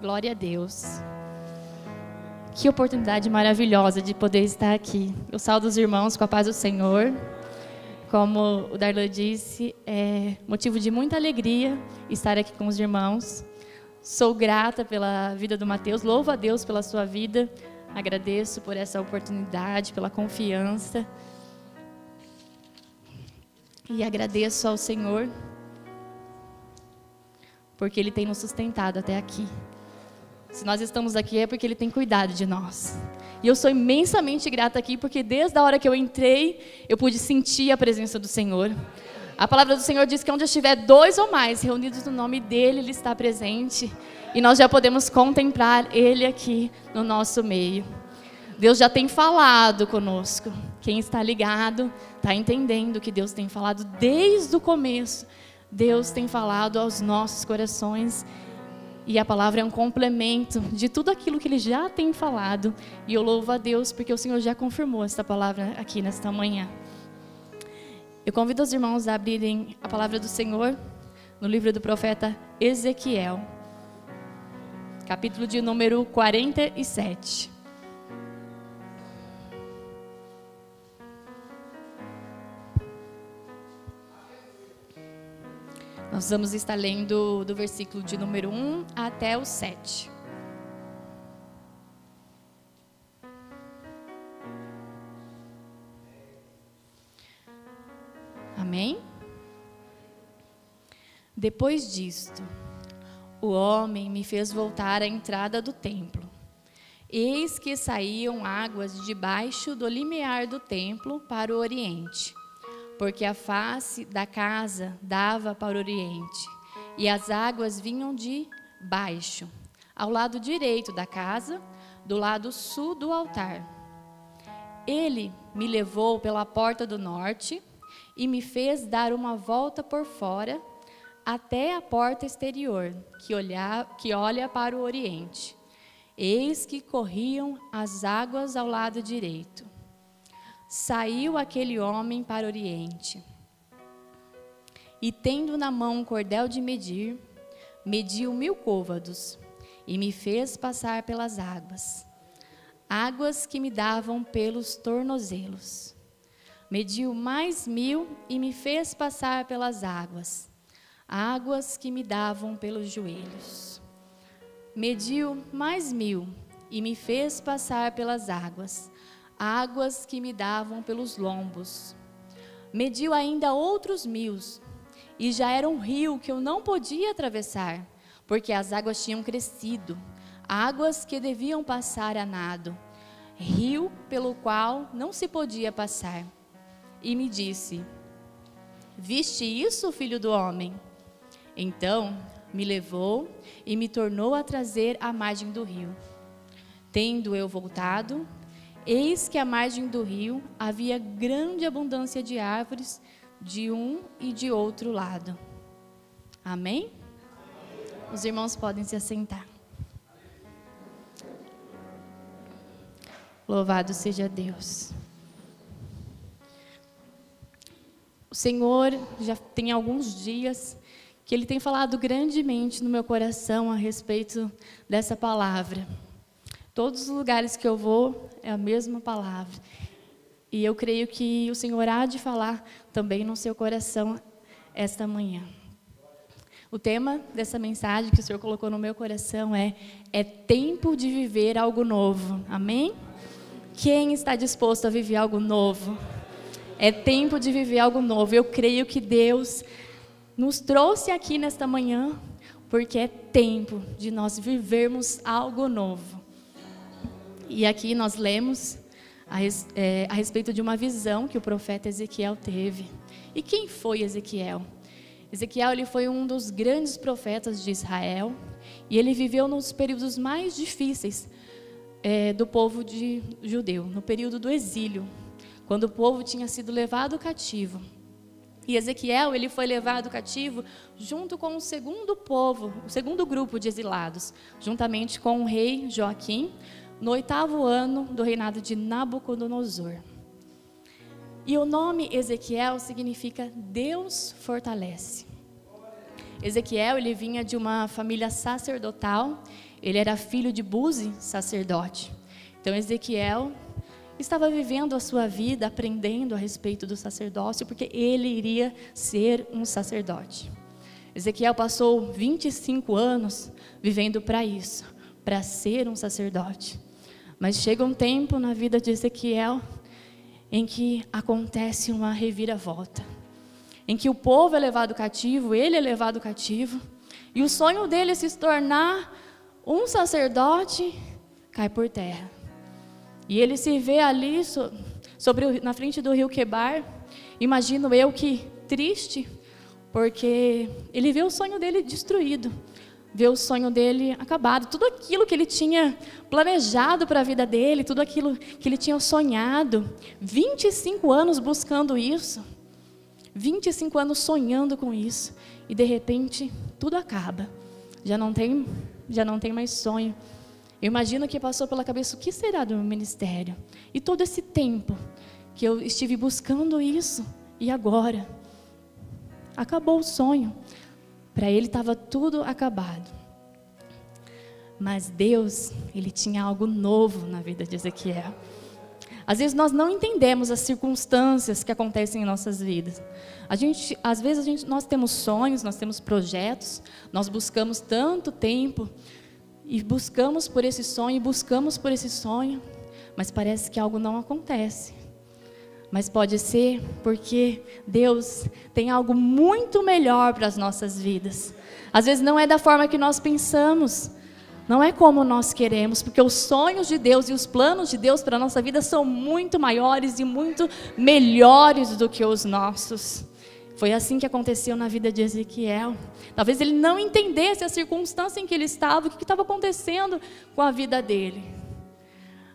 Glória a Deus. Que oportunidade maravilhosa de poder estar aqui. Eu saldo os irmãos com a paz do Senhor. Como o Darlan disse, é motivo de muita alegria estar aqui com os irmãos. Sou grata pela vida do Mateus, louvo a Deus pela sua vida. Agradeço por essa oportunidade, pela confiança. E agradeço ao Senhor porque Ele tem nos sustentado até aqui. Se nós estamos aqui é porque Ele tem cuidado de nós. E eu sou imensamente grata aqui porque desde a hora que eu entrei, eu pude sentir a presença do Senhor. A palavra do Senhor diz que onde estiver dois ou mais reunidos no nome dEle, Ele está presente. E nós já podemos contemplar Ele aqui no nosso meio. Deus já tem falado conosco. Quem está ligado está entendendo que Deus tem falado desde o começo. Deus tem falado aos nossos corações e a palavra é um complemento de tudo aquilo que ele já tem falado. E eu louvo a Deus porque o Senhor já confirmou esta palavra aqui nesta manhã. Eu convido os irmãos a abrirem a palavra do Senhor no livro do profeta Ezequiel, capítulo de número 47. Nós vamos estar lendo do versículo de número 1 até o 7. Amém? Depois disto, o homem me fez voltar à entrada do templo. Eis que saíam águas debaixo do limiar do templo para o oriente porque a face da casa dava para o oriente, e as águas vinham de baixo, ao lado direito da casa, do lado sul do altar. Ele me levou pela porta do norte e me fez dar uma volta por fora até a porta exterior, que, olha, que olha para o oriente. Eis que corriam as águas ao lado direito saiu aquele homem para o oriente. E tendo na mão um cordel de medir, mediu mil côvados e me fez passar pelas águas, águas que me davam pelos tornozelos. Mediu mais mil e me fez passar pelas águas, águas que me davam pelos joelhos. Mediu mais mil e me fez passar pelas águas, águas que me davam pelos lombos. Mediu ainda outros mil, e já era um rio que eu não podia atravessar, porque as águas tinham crescido, águas que deviam passar a nado, rio pelo qual não se podia passar. E me disse: Viste isso, filho do homem? Então me levou e me tornou a trazer à margem do rio. Tendo eu voltado, Eis que à margem do rio havia grande abundância de árvores de um e de outro lado. Amém? Os irmãos podem se assentar. Louvado seja Deus. O Senhor já tem alguns dias que Ele tem falado grandemente no meu coração a respeito dessa palavra. Todos os lugares que eu vou é a mesma palavra. E eu creio que o Senhor há de falar também no seu coração esta manhã. O tema dessa mensagem que o Senhor colocou no meu coração é: é tempo de viver algo novo. Amém? Quem está disposto a viver algo novo? É tempo de viver algo novo. Eu creio que Deus nos trouxe aqui nesta manhã porque é tempo de nós vivermos algo novo. E aqui nós lemos a, é, a respeito de uma visão que o profeta Ezequiel teve. E quem foi Ezequiel? Ezequiel ele foi um dos grandes profetas de Israel e ele viveu nos períodos mais difíceis é, do povo de judeu, no período do exílio, quando o povo tinha sido levado cativo. E Ezequiel ele foi levado cativo junto com o segundo povo, o segundo grupo de exilados, juntamente com o rei Joaquim, no oitavo ano do reinado de Nabucodonosor. E o nome Ezequiel significa Deus fortalece. Ezequiel, ele vinha de uma família sacerdotal, ele era filho de Buzi, sacerdote. Então Ezequiel estava vivendo a sua vida, aprendendo a respeito do sacerdócio, porque ele iria ser um sacerdote. Ezequiel passou 25 anos vivendo para isso, para ser um sacerdote. Mas chega um tempo na vida de Ezequiel em que acontece uma reviravolta, em que o povo é levado cativo, ele é levado cativo, e o sonho dele é se tornar um sacerdote cai por terra. E ele se vê ali sobre o, na frente do rio Quebar. Imagino eu que triste, porque ele vê o sonho dele destruído, vê o sonho dele acabado, tudo aquilo que ele tinha planejado para a vida dele, tudo aquilo que ele tinha sonhado, 25 anos buscando isso, 25 anos sonhando com isso, e de repente tudo acaba. Já não tem, já não tem mais sonho. Eu imagino que passou pela cabeça o que será do meu ministério. E todo esse tempo que eu estive buscando isso, e agora? Acabou o sonho. Para ele estava tudo acabado. Mas Deus, ele tinha algo novo na vida de Ezequiel. Às vezes nós não entendemos as circunstâncias que acontecem em nossas vidas. A gente, às vezes a gente, nós temos sonhos, nós temos projetos, nós buscamos tanto tempo e buscamos por esse sonho, buscamos por esse sonho, mas parece que algo não acontece. Mas pode ser porque Deus tem algo muito melhor para as nossas vidas. Às vezes não é da forma que nós pensamos, não é como nós queremos, porque os sonhos de Deus e os planos de Deus para a nossa vida são muito maiores e muito melhores do que os nossos. Foi assim que aconteceu na vida de Ezequiel. Talvez ele não entendesse a circunstância em que ele estava, o que estava acontecendo com a vida dele.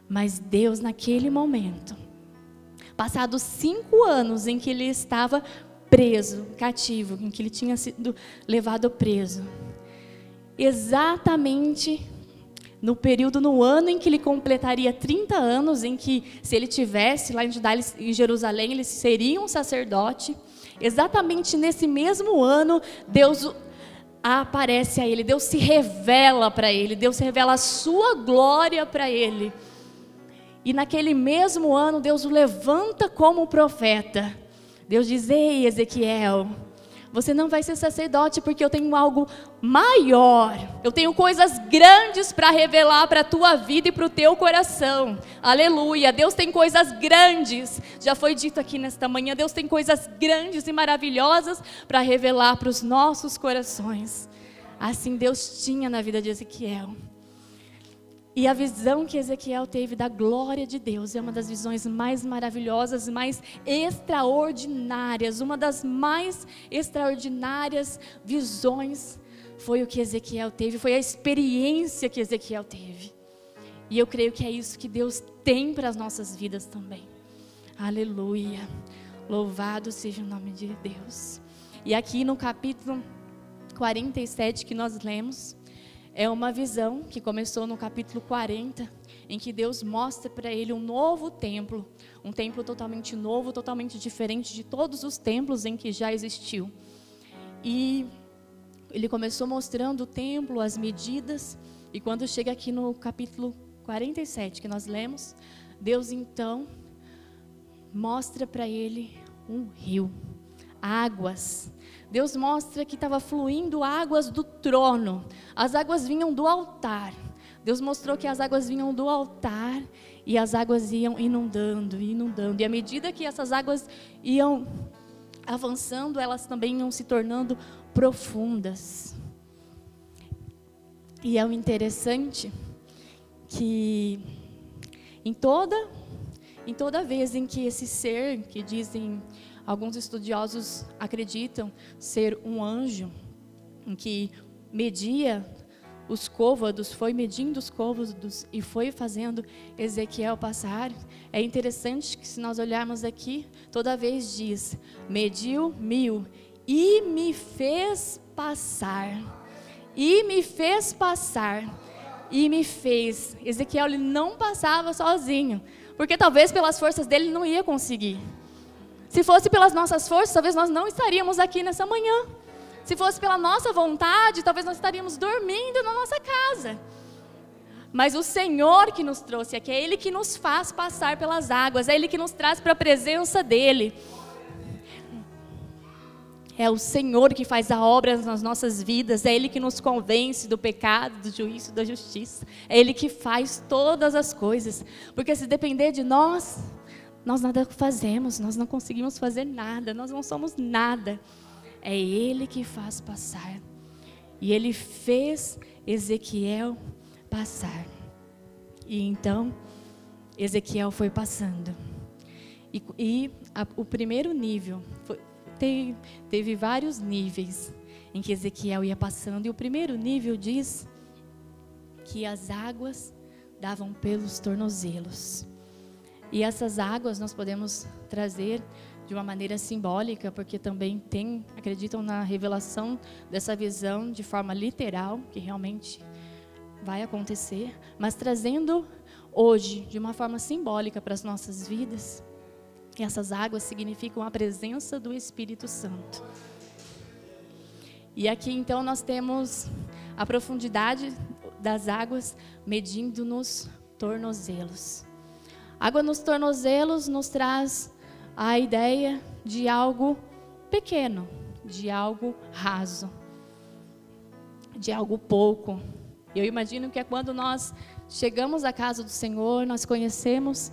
Mas Deus, naquele momento, passados cinco anos em que ele estava preso, cativo, em que ele tinha sido levado preso, exatamente no período, no ano em que ele completaria 30 anos, em que, se ele tivesse lá em Jerusalém, ele seria um sacerdote. Exatamente nesse mesmo ano, Deus aparece a ele, Deus se revela para ele, Deus revela a sua glória para ele. E naquele mesmo ano, Deus o levanta como profeta. Deus diz: Ei, Ezequiel, você não vai ser sacerdote porque eu tenho algo maior. Eu tenho coisas grandes para revelar para a tua vida e para o teu coração. Aleluia. Deus tem coisas grandes. Já foi dito aqui nesta manhã, Deus tem coisas grandes e maravilhosas para revelar para os nossos corações. Assim Deus tinha na vida de Ezequiel. E a visão que Ezequiel teve da glória de Deus é uma das visões mais maravilhosas, mais extraordinárias. Uma das mais extraordinárias visões foi o que Ezequiel teve, foi a experiência que Ezequiel teve. E eu creio que é isso que Deus tem para as nossas vidas também. Aleluia. Louvado seja o nome de Deus. E aqui no capítulo 47 que nós lemos, é uma visão que começou no capítulo 40, em que Deus mostra para ele um novo templo, um templo totalmente novo, totalmente diferente de todos os templos em que já existiu. E ele começou mostrando o templo, as medidas, e quando chega aqui no capítulo 47 que nós lemos, Deus então mostra para ele um rio, águas Deus mostra que estava fluindo águas do trono. As águas vinham do altar. Deus mostrou que as águas vinham do altar e as águas iam inundando, inundando. E à medida que essas águas iam avançando, elas também iam se tornando profundas. E é o interessante que em toda em toda vez em que esse ser que dizem Alguns estudiosos acreditam ser um anjo que media os côvados, foi medindo os côvados e foi fazendo Ezequiel passar. É interessante que se nós olharmos aqui, toda vez diz: mediu mil e me fez passar. E me fez passar. E me fez. Ezequiel ele não passava sozinho, porque talvez pelas forças dele não ia conseguir. Se fosse pelas nossas forças, talvez nós não estaríamos aqui nessa manhã. Se fosse pela nossa vontade, talvez nós estaríamos dormindo na nossa casa. Mas o Senhor que nos trouxe aqui, é Ele que nos faz passar pelas águas, é Ele que nos traz para a presença dEle. É o Senhor que faz a obra nas nossas vidas, é Ele que nos convence do pecado, do juízo, da justiça. É Ele que faz todas as coisas. Porque se depender de nós, nós nada fazemos, nós não conseguimos fazer nada, nós não somos nada. É Ele que faz passar. E Ele fez Ezequiel passar. E então, Ezequiel foi passando. E, e a, o primeiro nível, foi, teve, teve vários níveis em que Ezequiel ia passando. E o primeiro nível diz que as águas davam pelos tornozelos. E essas águas nós podemos trazer de uma maneira simbólica, porque também tem, acreditam na revelação dessa visão de forma literal, que realmente vai acontecer, mas trazendo hoje de uma forma simbólica para as nossas vidas. Essas águas significam a presença do Espírito Santo. E aqui então nós temos a profundidade das águas medindo nos tornozelos. Água nos tornozelos nos traz a ideia de algo pequeno, de algo raso, de algo pouco. Eu imagino que é quando nós chegamos à casa do Senhor, nós conhecemos,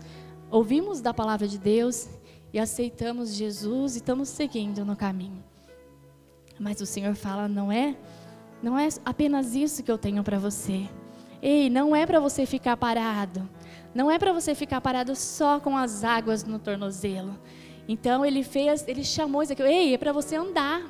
ouvimos da palavra de Deus e aceitamos Jesus e estamos seguindo no caminho. Mas o Senhor fala, não é, não é apenas isso que eu tenho para você. Ei, não é para você ficar parado. Não é para você ficar parado só com as águas no tornozelo. Então ele fez, ele chamou aqui, ei, é para você andar.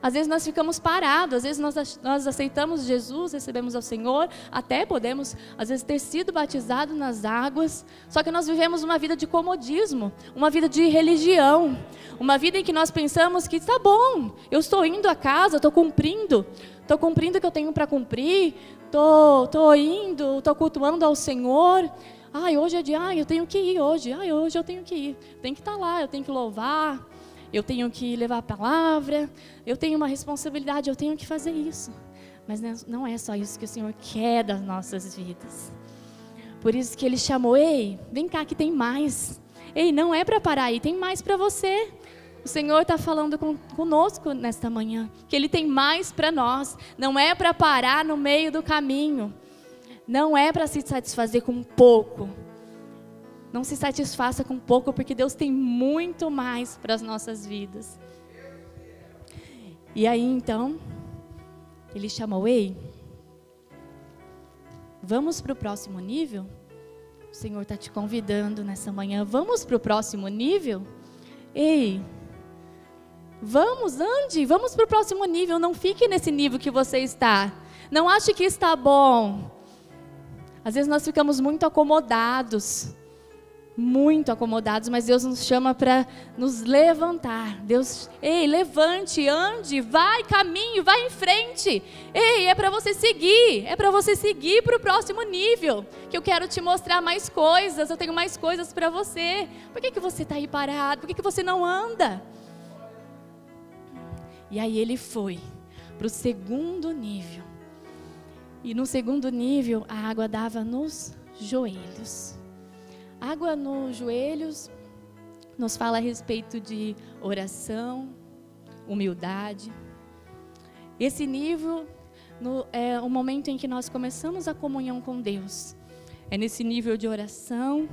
Às vezes nós ficamos parados, às vezes nós, nós aceitamos Jesus, recebemos ao Senhor, até podemos, às vezes, ter sido batizados nas águas, só que nós vivemos uma vida de comodismo, uma vida de religião, uma vida em que nós pensamos que está bom, eu estou indo a casa, estou cumprindo, estou cumprindo o que eu tenho para cumprir, estou, tô indo, estou cultuando ao Senhor. Ai, hoje é dia, ai, eu tenho que ir hoje, ai, hoje eu tenho que ir, tem que estar tá lá, eu tenho que louvar eu tenho que levar a palavra, eu tenho uma responsabilidade, eu tenho que fazer isso. Mas não é só isso que o Senhor quer das nossas vidas. Por isso que Ele chamou, ei, vem cá que tem mais. Ei, não é para parar aí, tem mais para você. O Senhor está falando com, conosco nesta manhã, que Ele tem mais para nós. Não é para parar no meio do caminho. Não é para se satisfazer com pouco não se satisfaça com pouco, porque Deus tem muito mais para as nossas vidas. E aí então, ele chamou: Ei, vamos para o próximo nível? O Senhor está te convidando nessa manhã. Vamos para o próximo nível? Ei, vamos, ande, vamos para o próximo nível. Não fique nesse nível que você está. Não ache que está bom. Às vezes nós ficamos muito acomodados muito acomodados, mas Deus nos chama para nos levantar. Deus, ei, levante, ande, vai, caminho, vai em frente. Ei, é para você seguir, é para você seguir para o próximo nível. Que eu quero te mostrar mais coisas, eu tenho mais coisas para você. Por que, que você está aí parado? Por que, que você não anda? E aí ele foi para o segundo nível. E no segundo nível, a água dava nos joelhos. Água nos joelhos nos fala a respeito de oração, humildade. Esse nível no, é o momento em que nós começamos a comunhão com Deus. É nesse nível de oração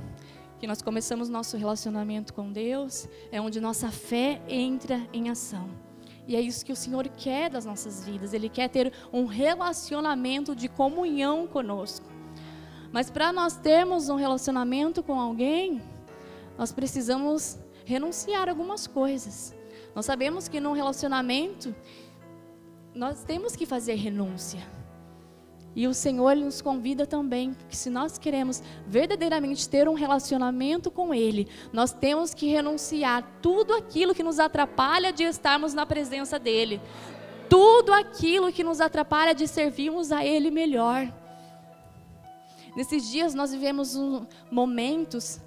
que nós começamos nosso relacionamento com Deus, é onde nossa fé entra em ação. E é isso que o Senhor quer das nossas vidas. Ele quer ter um relacionamento de comunhão conosco. Mas para nós termos um relacionamento com alguém, nós precisamos renunciar algumas coisas. Nós sabemos que num relacionamento nós temos que fazer renúncia. E o Senhor nos convida também, porque se nós queremos verdadeiramente ter um relacionamento com Ele, nós temos que renunciar tudo aquilo que nos atrapalha de estarmos na presença dEle, tudo aquilo que nos atrapalha de servirmos a Ele melhor. Nesses dias nós vivemos um, momentos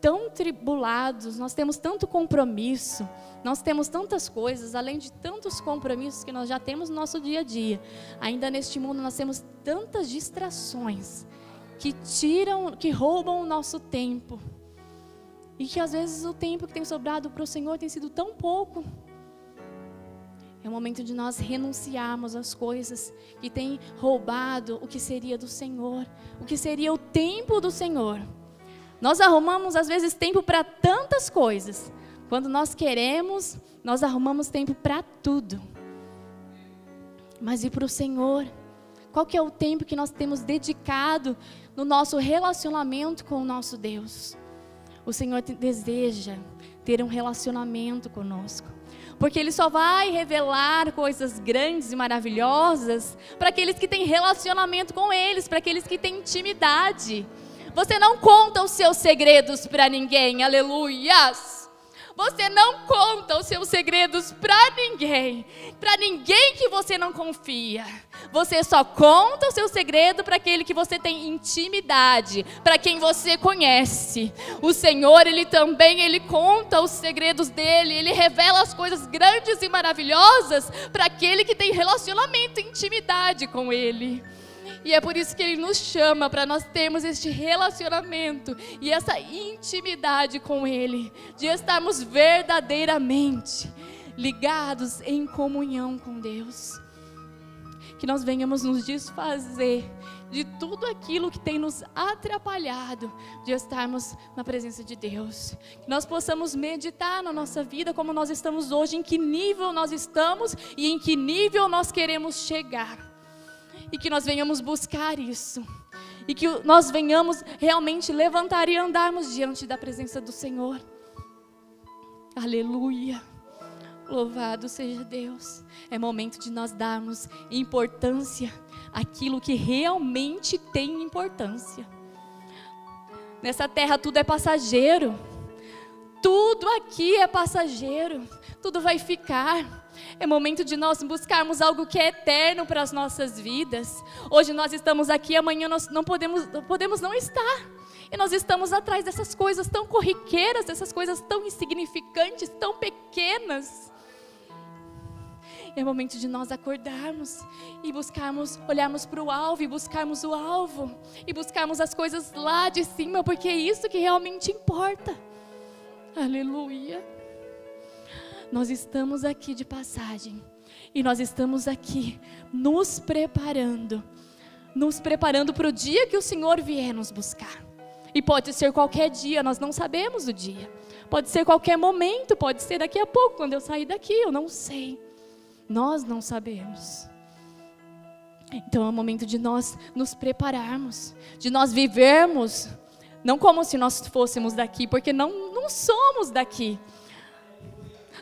tão tribulados, nós temos tanto compromisso, nós temos tantas coisas, além de tantos compromissos que nós já temos no nosso dia a dia. Ainda neste mundo nós temos tantas distrações que tiram, que roubam o nosso tempo. E que às vezes o tempo que tem sobrado para o Senhor tem sido tão pouco. Momento de nós renunciarmos às coisas que têm roubado o que seria do Senhor, o que seria o tempo do Senhor. Nós arrumamos às vezes tempo para tantas coisas. Quando nós queremos, nós arrumamos tempo para tudo. Mas e para o Senhor? Qual que é o tempo que nós temos dedicado no nosso relacionamento com o nosso Deus? O Senhor deseja ter um relacionamento conosco. Porque Ele só vai revelar coisas grandes e maravilhosas para aqueles que têm relacionamento com eles, para aqueles que têm intimidade. Você não conta os seus segredos para ninguém, aleluias. Você não conta os seus segredos para ninguém, para ninguém que você não confia. Você só conta o seu segredo para aquele que você tem intimidade, para quem você conhece. O Senhor, ele também ele conta os segredos dele, ele revela as coisas grandes e maravilhosas para aquele que tem relacionamento intimidade com ele. E é por isso que Ele nos chama para nós termos este relacionamento e essa intimidade com Ele, de estarmos verdadeiramente ligados em comunhão com Deus. Que nós venhamos nos desfazer de tudo aquilo que tem nos atrapalhado de estarmos na presença de Deus. Que nós possamos meditar na nossa vida como nós estamos hoje, em que nível nós estamos e em que nível nós queremos chegar e que nós venhamos buscar isso. E que nós venhamos realmente levantar e andarmos diante da presença do Senhor. Aleluia. Louvado seja Deus. É momento de nós darmos importância àquilo que realmente tem importância. Nessa terra tudo é passageiro. Tudo aqui é passageiro. Tudo vai ficar. É momento de nós buscarmos algo que é eterno para as nossas vidas. Hoje nós estamos aqui, amanhã nós não podemos, podemos não estar. E nós estamos atrás dessas coisas tão corriqueiras, dessas coisas tão insignificantes, tão pequenas. É momento de nós acordarmos e buscarmos, olharmos para o alvo e buscarmos o alvo e buscarmos as coisas lá de cima, porque é isso que realmente importa. Aleluia. Nós estamos aqui de passagem e nós estamos aqui nos preparando, nos preparando para o dia que o Senhor vier nos buscar. E pode ser qualquer dia, nós não sabemos o dia. Pode ser qualquer momento, pode ser daqui a pouco, quando eu sair daqui, eu não sei. Nós não sabemos. Então é o momento de nós nos prepararmos, de nós vivermos, não como se nós fôssemos daqui, porque não, não somos daqui.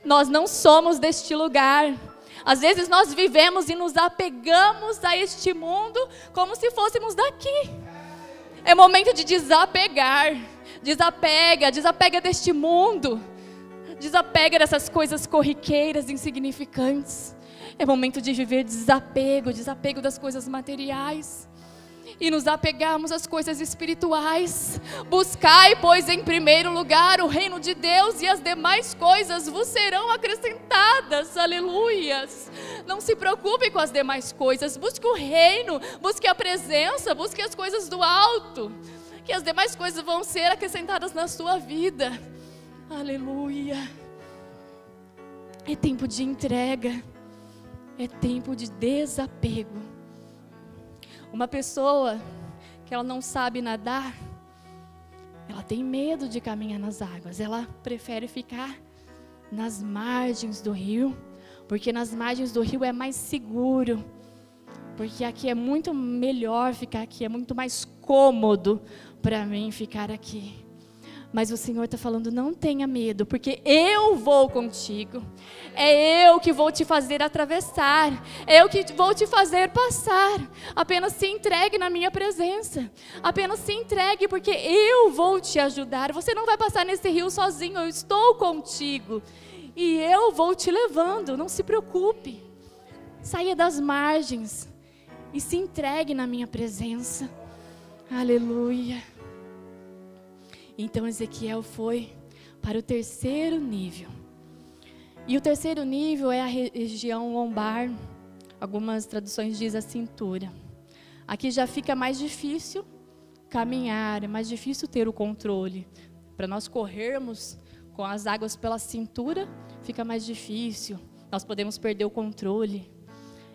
Nós não somos deste lugar. Às vezes nós vivemos e nos apegamos a este mundo como se fôssemos daqui. É momento de desapegar. Desapega, desapega deste mundo. Desapega dessas coisas corriqueiras, insignificantes. É momento de viver desapego, desapego das coisas materiais e nos apegarmos às coisas espirituais. Buscai, pois, em primeiro lugar o reino de Deus e as demais coisas vos serão acrescentadas. Aleluias. Não se preocupe com as demais coisas. Busque o reino, busque a presença, busque as coisas do alto. Que as demais coisas vão ser acrescentadas na sua vida. Aleluia. É tempo de entrega. É tempo de desapego. Uma pessoa que ela não sabe nadar, ela tem medo de caminhar nas águas, ela prefere ficar nas margens do rio, porque nas margens do rio é mais seguro, porque aqui é muito melhor ficar aqui, é muito mais cômodo para mim ficar aqui. Mas o Senhor está falando: não tenha medo, porque eu vou contigo. É eu que vou te fazer atravessar. É eu que vou te fazer passar. Apenas se entregue na minha presença. Apenas se entregue, porque eu vou te ajudar. Você não vai passar nesse rio sozinho. Eu estou contigo. E eu vou te levando. Não se preocupe. Saia das margens e se entregue na minha presença. Aleluia. Então Ezequiel foi para o terceiro nível. E o terceiro nível é a região lombar, algumas traduções dizem a cintura. Aqui já fica mais difícil caminhar, é mais difícil ter o controle. Para nós corrermos com as águas pela cintura, fica mais difícil. Nós podemos perder o controle.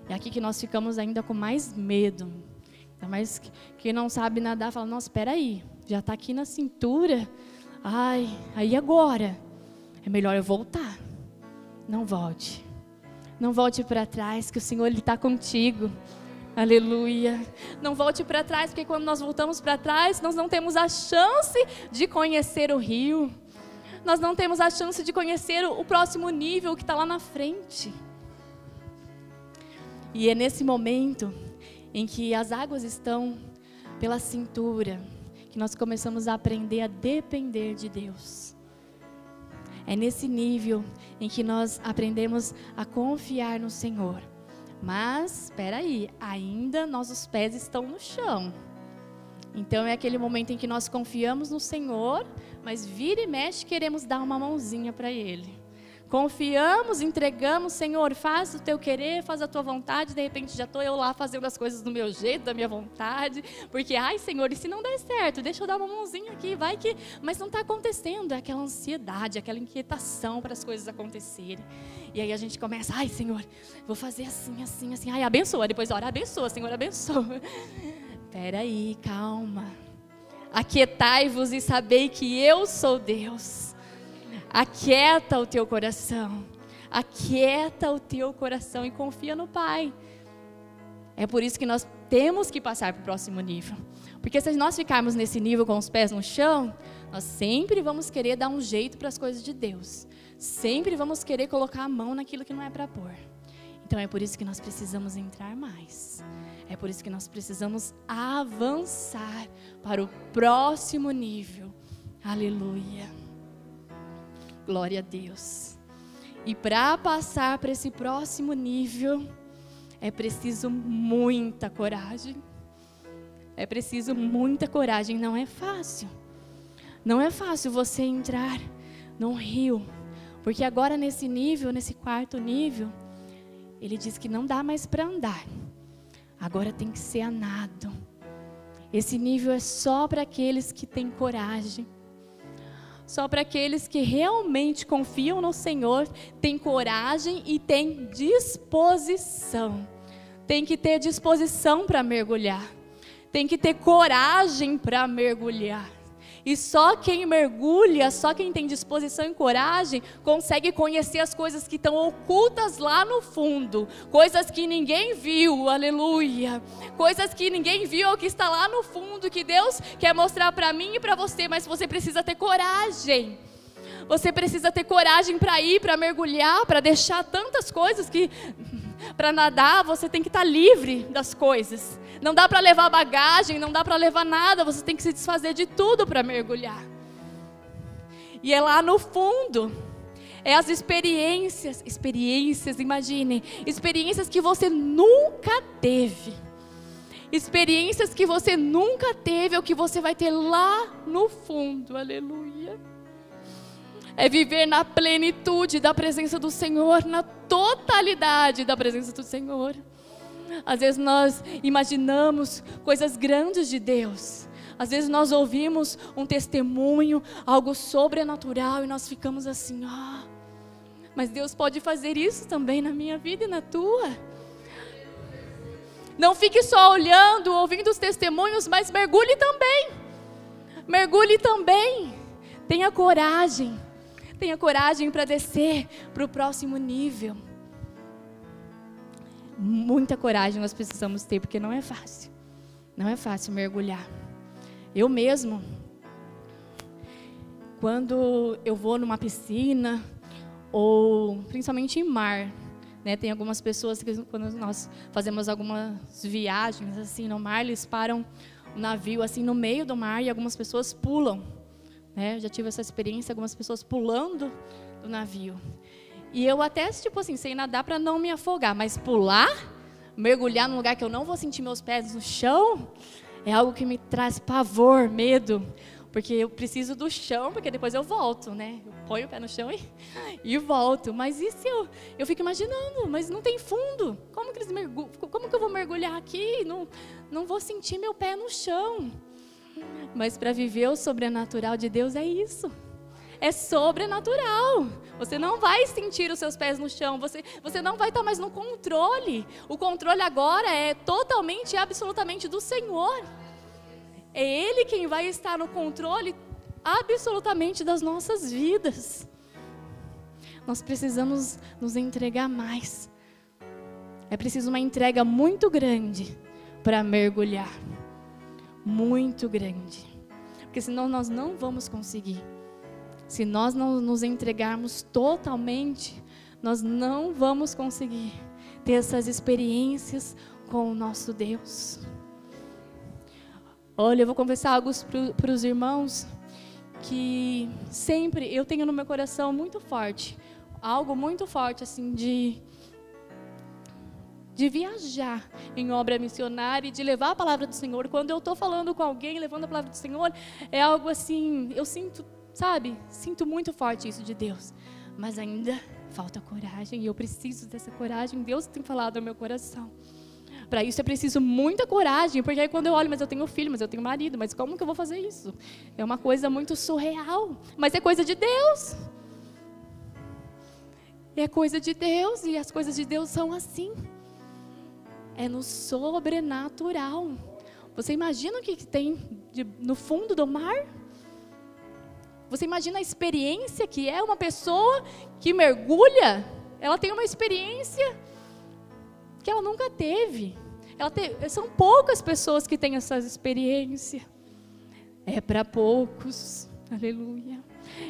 É aqui que nós ficamos ainda com mais medo. Mas quem não sabe nadar fala: Nossa, espera aí, já está aqui na cintura. Ai, aí agora é melhor eu voltar. Não volte, não volte para trás, que o Senhor está contigo. Aleluia. Não volte para trás, porque quando nós voltamos para trás, nós não temos a chance de conhecer o rio. Nós não temos a chance de conhecer o próximo nível que está lá na frente. E é nesse momento em que as águas estão pela cintura que nós começamos a aprender a depender de Deus. É nesse nível em que nós aprendemos a confiar no Senhor. Mas, espera aí, ainda nossos pés estão no chão. Então é aquele momento em que nós confiamos no Senhor, mas vira e mexe queremos dar uma mãozinha para Ele. Confiamos, entregamos, Senhor, faz o teu querer, faz a tua vontade. De repente já estou eu lá fazendo as coisas do meu jeito, da minha vontade. Porque, ai, Senhor, e se não der certo? Deixa eu dar uma mãozinha aqui, vai que. Mas não está acontecendo. É aquela ansiedade, aquela inquietação para as coisas acontecerem. E aí a gente começa, ai, Senhor, vou fazer assim, assim, assim. Ai, abençoa. Depois, ora, abençoa, Senhor, abençoa. Peraí, calma. Aquietai-vos e sabei que eu sou Deus. Aquieta o teu coração. Aquieta o teu coração e confia no Pai. É por isso que nós temos que passar para o próximo nível. Porque se nós ficarmos nesse nível com os pés no chão, nós sempre vamos querer dar um jeito para as coisas de Deus. Sempre vamos querer colocar a mão naquilo que não é para pôr. Então é por isso que nós precisamos entrar mais. É por isso que nós precisamos avançar para o próximo nível. Aleluia. Glória a Deus. E para passar para esse próximo nível, é preciso muita coragem. É preciso muita coragem, não é fácil. Não é fácil você entrar num rio, porque agora nesse nível, nesse quarto nível, ele diz que não dá mais para andar. Agora tem que ser a nado. Esse nível é só para aqueles que têm coragem só para aqueles que realmente confiam no Senhor, têm coragem e têm disposição. Tem que ter disposição para mergulhar. Tem que ter coragem para mergulhar. E só quem mergulha, só quem tem disposição e coragem, consegue conhecer as coisas que estão ocultas lá no fundo, coisas que ninguém viu, aleluia. Coisas que ninguém viu, que está lá no fundo, que Deus quer mostrar para mim e para você, mas você precisa ter coragem. Você precisa ter coragem para ir, para mergulhar, para deixar tantas coisas que para nadar você tem que estar tá livre das coisas. Não dá para levar bagagem, não dá para levar nada, você tem que se desfazer de tudo para mergulhar. E é lá no fundo, é as experiências, experiências, imagine, experiências que você nunca teve. Experiências que você nunca teve, é o que você vai ter lá no fundo, aleluia. É viver na plenitude da presença do Senhor, na totalidade da presença do Senhor. Às vezes nós imaginamos coisas grandes de Deus. Às vezes nós ouvimos um testemunho, algo sobrenatural e nós ficamos assim, ah, mas Deus pode fazer isso também na minha vida e na tua. Não fique só olhando, ouvindo os testemunhos, mas mergulhe também. Mergulhe também. Tenha coragem. Tenha coragem para descer para o próximo nível muita coragem nós precisamos ter, porque não é fácil. Não é fácil mergulhar. Eu mesmo, quando eu vou numa piscina, ou principalmente em mar, né, tem algumas pessoas que quando nós fazemos algumas viagens assim no mar, eles param o navio assim no meio do mar e algumas pessoas pulam. Né? Eu já tive essa experiência, algumas pessoas pulando do navio. E eu até, tipo assim, sei nadar para não me afogar, mas pular, mergulhar num lugar que eu não vou sentir meus pés no chão, é algo que me traz pavor, medo. porque eu preciso do chão, porque depois eu volto, né? Eu ponho o pé no chão e, e volto. Mas se eu, eu fico imaginando, mas não tem fundo? Como que, eles como que eu vou mergulhar aqui? Não, não vou sentir meu pé no chão. Mas para viver o sobrenatural de Deus é isso. É sobrenatural. Você não vai sentir os seus pés no chão. Você, você não vai estar mais no controle. O controle agora é totalmente e absolutamente do Senhor. É Ele quem vai estar no controle absolutamente das nossas vidas. Nós precisamos nos entregar mais. É preciso uma entrega muito grande para mergulhar. Muito grande. Porque senão nós não vamos conseguir. Se nós não nos entregarmos totalmente, nós não vamos conseguir ter essas experiências com o nosso Deus. Olha, eu vou confessar algo para os irmãos que sempre eu tenho no meu coração muito forte, algo muito forte assim de de viajar em obra missionária e de levar a palavra do Senhor. Quando eu estou falando com alguém, levando a palavra do Senhor, é algo assim, eu sinto, sabe, sinto muito forte isso de Deus. Mas ainda falta coragem e eu preciso dessa coragem. Deus tem falado no meu coração. Para isso é preciso muita coragem, porque aí quando eu olho, mas eu tenho filho, mas eu tenho marido, mas como que eu vou fazer isso? É uma coisa muito surreal, mas é coisa de Deus. É coisa de Deus e as coisas de Deus são assim. É no sobrenatural. Você imagina o que tem de, no fundo do mar? Você imagina a experiência que é uma pessoa que mergulha? Ela tem uma experiência que ela nunca teve. Ela teve, são poucas pessoas que têm essa experiência. É para poucos. Aleluia.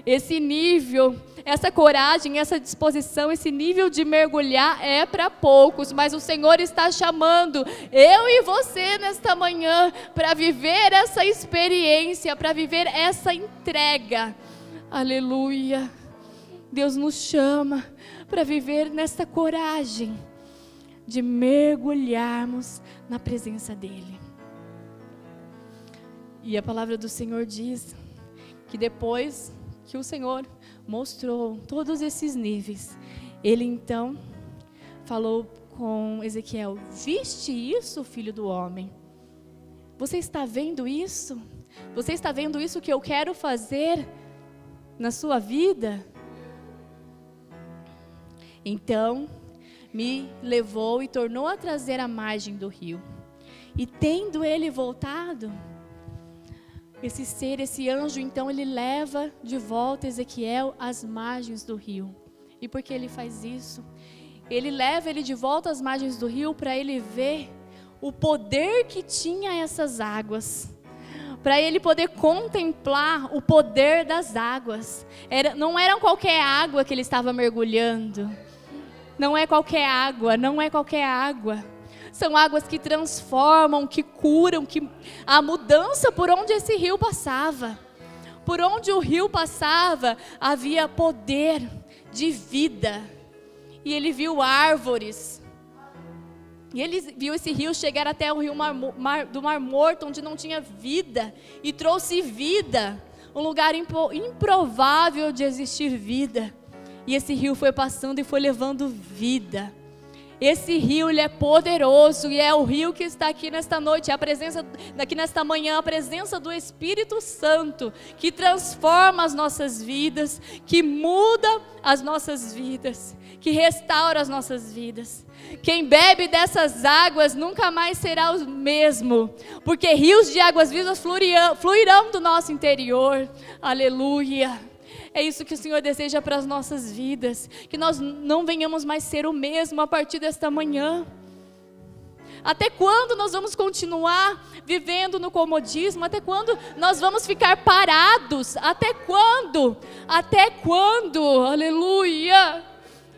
Esse nível, essa coragem, essa disposição, esse nível de mergulhar é para poucos, mas o Senhor está chamando eu e você nesta manhã para viver essa experiência, para viver essa entrega. Aleluia. Deus nos chama para viver nesta coragem de mergulharmos na presença dEle. E a palavra do Senhor diz que depois que o Senhor mostrou todos esses níveis, ele então falou com Ezequiel: Viste isso, filho do homem? Você está vendo isso? Você está vendo isso que eu quero fazer na sua vida? Então me levou e tornou a trazer à margem do rio. E tendo ele voltado, esse ser, esse anjo, então ele leva de volta Ezequiel às margens do rio. E por que ele faz isso? Ele leva ele de volta às margens do rio para ele ver o poder que tinha essas águas. Para ele poder contemplar o poder das águas. Era, não era qualquer água que ele estava mergulhando não é qualquer água, não é qualquer água. São águas que transformam, que curam, que a mudança por onde esse rio passava. Por onde o rio passava, havia poder de vida. E ele viu árvores. E ele viu esse rio chegar até o rio Mar, Mar, do Mar Morto, onde não tinha vida, e trouxe vida, um lugar improvável de existir vida. E esse rio foi passando e foi levando vida. Esse rio ele é poderoso e é o rio que está aqui nesta noite, é a presença aqui nesta manhã, a presença do Espírito Santo que transforma as nossas vidas, que muda as nossas vidas, que restaura as nossas vidas. Quem bebe dessas águas nunca mais será o mesmo, porque rios de águas vivas fluirão, fluirão do nosso interior. Aleluia. É isso que o Senhor deseja para as nossas vidas. Que nós não venhamos mais ser o mesmo a partir desta manhã. Até quando nós vamos continuar vivendo no comodismo? Até quando nós vamos ficar parados? Até quando? Até quando? Aleluia!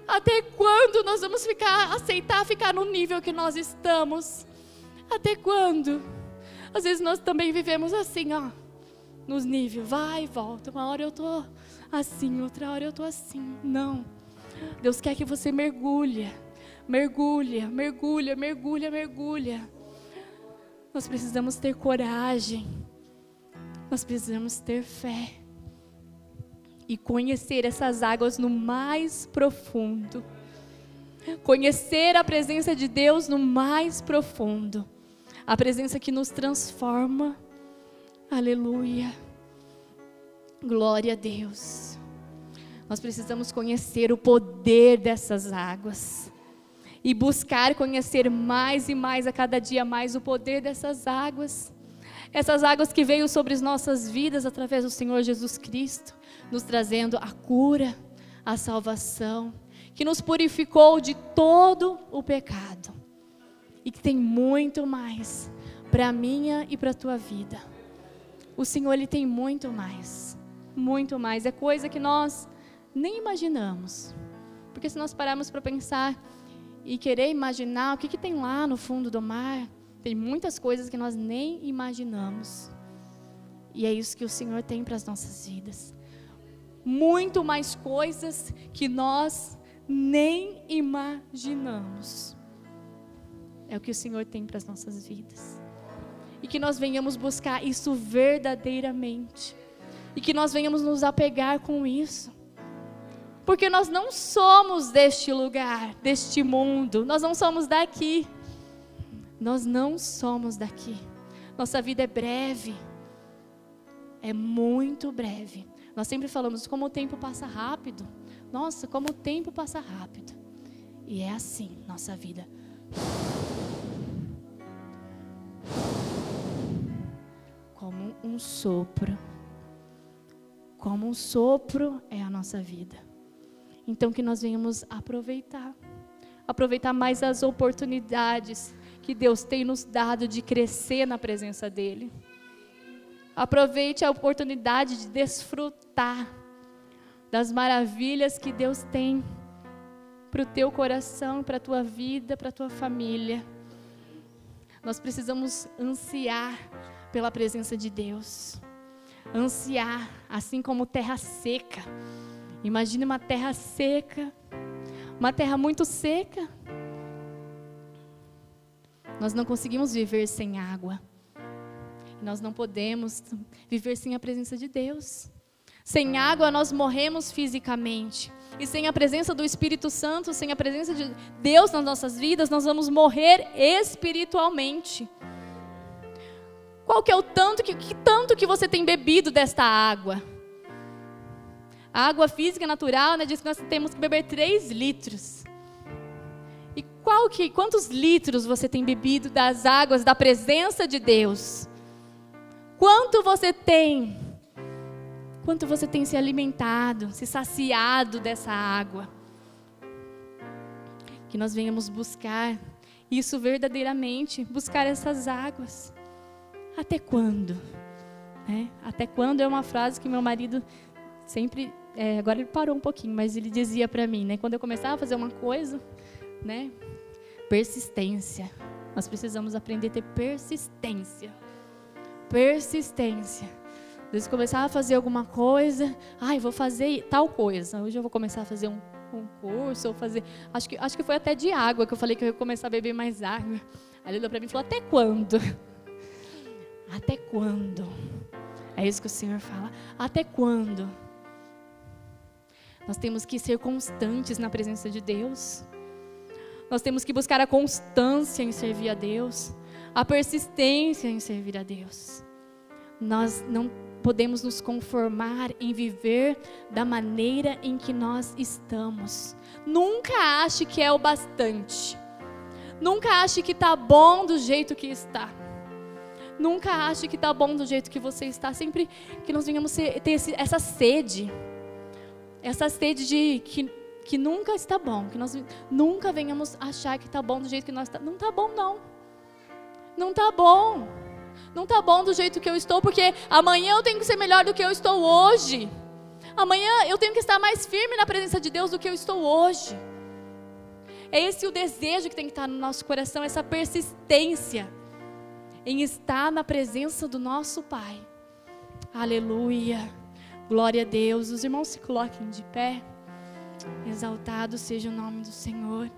Até quando nós vamos ficar aceitar ficar no nível que nós estamos? Até quando? Às vezes nós também vivemos assim, ó, nos níveis, vai e volta. Uma hora eu tô assim, outra hora eu estou assim. Não. Deus quer que você mergulhe, mergulha, mergulha, mergulha, mergulha. Nós precisamos ter coragem Nós precisamos ter fé e conhecer essas águas no mais profundo. Conhecer a presença de Deus no mais profundo. A presença que nos transforma. Aleluia. Glória a Deus. Nós precisamos conhecer o poder dessas águas e buscar conhecer mais e mais a cada dia mais o poder dessas águas. Essas águas que veio sobre as nossas vidas através do Senhor Jesus Cristo, nos trazendo a cura, a salvação, que nos purificou de todo o pecado e que tem muito mais para a minha e para a tua vida. O Senhor ele tem muito mais, muito mais, é coisa que nós nem imaginamos. Porque se nós pararmos para pensar e querer imaginar o que, que tem lá no fundo do mar, tem muitas coisas que nós nem imaginamos. E é isso que o Senhor tem para as nossas vidas. Muito mais coisas que nós nem imaginamos. É o que o Senhor tem para as nossas vidas. E que nós venhamos buscar isso verdadeiramente. E que nós venhamos nos apegar com isso. Porque nós não somos deste lugar, deste mundo, nós não somos daqui. Nós não somos daqui. Nossa vida é breve. É muito breve. Nós sempre falamos como o tempo passa rápido. Nossa, como o tempo passa rápido. E é assim, nossa vida. Como um sopro. Como um sopro é a nossa vida. Então, que nós venhamos aproveitar, aproveitar mais as oportunidades que Deus tem nos dado de crescer na presença dEle. Aproveite a oportunidade de desfrutar das maravilhas que Deus tem para o teu coração, para a tua vida, para a tua família. Nós precisamos ansiar pela presença de Deus. Ansiar, assim como terra seca Imagine uma terra seca, uma terra muito seca. Nós não conseguimos viver sem água. Nós não podemos viver sem a presença de Deus. Sem água nós morremos fisicamente. E sem a presença do Espírito Santo, sem a presença de Deus nas nossas vidas, nós vamos morrer espiritualmente. Qual que é o tanto que, que tanto que você tem bebido desta água? A água física natural né, diz que nós temos que beber 3 litros. E qual que, quantos litros você tem bebido das águas da presença de Deus? Quanto você tem? Quanto você tem se alimentado, se saciado dessa água? Que nós venhamos buscar isso verdadeiramente, buscar essas águas. Até quando? É, até quando é uma frase que meu marido sempre é, agora ele parou um pouquinho, mas ele dizia para mim, né, quando eu começava a fazer uma coisa, né, persistência. Nós precisamos aprender a ter persistência. Persistência. Vezes começava a fazer alguma coisa, ai, vou fazer tal coisa. Hoje eu vou começar a fazer um, um curso, ou fazer. Acho que, acho que foi até de água que eu falei que eu ia começar a beber mais água. Aí ele olhou para mim e falou: Até quando? Até quando? É isso que o Senhor fala. Até quando? Nós temos que ser constantes na presença de Deus. Nós temos que buscar a constância em servir a Deus, a persistência em servir a Deus. Nós não podemos nos conformar em viver da maneira em que nós estamos. Nunca ache que é o bastante. Nunca ache que está bom do jeito que está. Nunca ache que está bom do jeito que você está. Sempre que nós venhamos ter essa sede essa sede de que, que nunca está bom, que nós nunca venhamos achar que está bom do jeito que nós estamos. Não está bom, não. Não está bom. Não está bom do jeito que eu estou, porque amanhã eu tenho que ser melhor do que eu estou hoje. Amanhã eu tenho que estar mais firme na presença de Deus do que eu estou hoje. É esse o desejo que tem que estar no nosso coração, essa persistência em estar na presença do nosso Pai. Aleluia. Glória a Deus. Os irmãos se coloquem de pé. Exaltado seja o nome do Senhor.